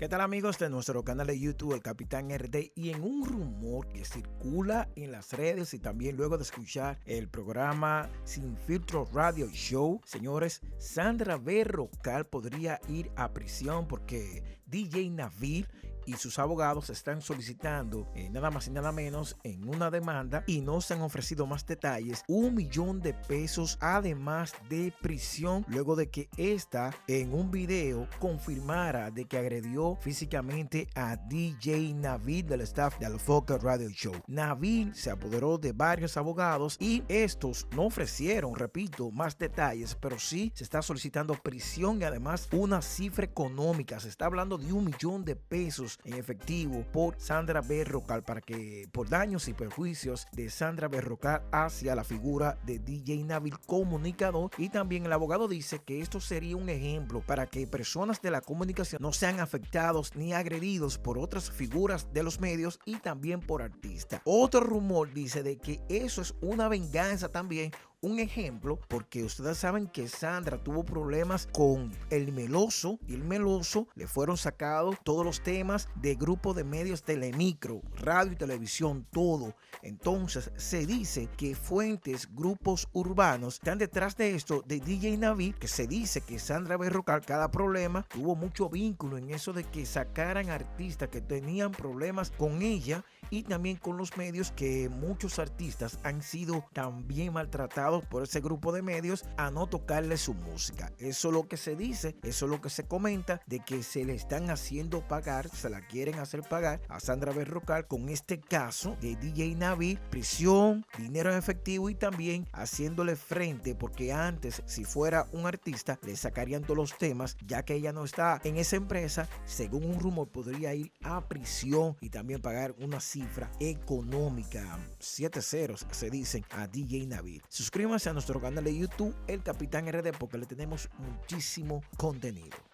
¿Qué tal amigos de nuestro canal de YouTube, el Capitán RD? Y en un rumor que circula en las redes y también luego de escuchar el programa Sin Filtro Radio Show, señores, Sandra Berrocal podría ir a prisión porque DJ Navil y sus abogados están solicitando eh, nada más y nada menos en una demanda y no se han ofrecido más detalles, un millón de pesos además de prisión luego de que esta en un video confirmara de que agredió físicamente a DJ Navid del staff de Alfoca Radio Show. Navid se apoderó de varios abogados y estos no ofrecieron, repito, más detalles, pero sí se está solicitando prisión y además una cifra económica. Se está hablando de un millón de pesos en efectivo por Sandra Berrocal para que por daños y perjuicios de Sandra Berrocal hacia la figura de DJ Nabil comunicador y también el abogado dice que esto sería un ejemplo para que personas de la comunicación no sean afectados ni agredidos por otras figuras de los medios y también por artistas. Otro rumor dice de que eso es una venganza también un ejemplo porque ustedes saben que Sandra tuvo problemas con el Meloso y el Meloso le fueron sacados todos los temas de grupo de medios telemicro, radio y televisión, todo. Entonces se dice que fuentes, grupos urbanos están detrás de esto de DJ Navi, que se dice que Sandra Berrocal cada problema tuvo mucho vínculo en eso de que sacaran artistas que tenían problemas con ella y también con los medios que muchos artistas han sido también maltratados por ese grupo de medios a no tocarle su música. Eso es lo que se dice, eso es lo que se comenta de que se le están haciendo pagar, se la quieren hacer pagar a Sandra Berrocal con este caso de DJ Navi, prisión, dinero en efectivo y también haciéndole frente porque antes si fuera un artista le sacarían todos los temas ya que ella no está en esa empresa, según un rumor podría ir a prisión y también pagar una cifra económica. Siete ceros se dicen a DJ Navid. Suscríbanse a nuestro canal de YouTube, El Capitán RD, porque le tenemos muchísimo contenido.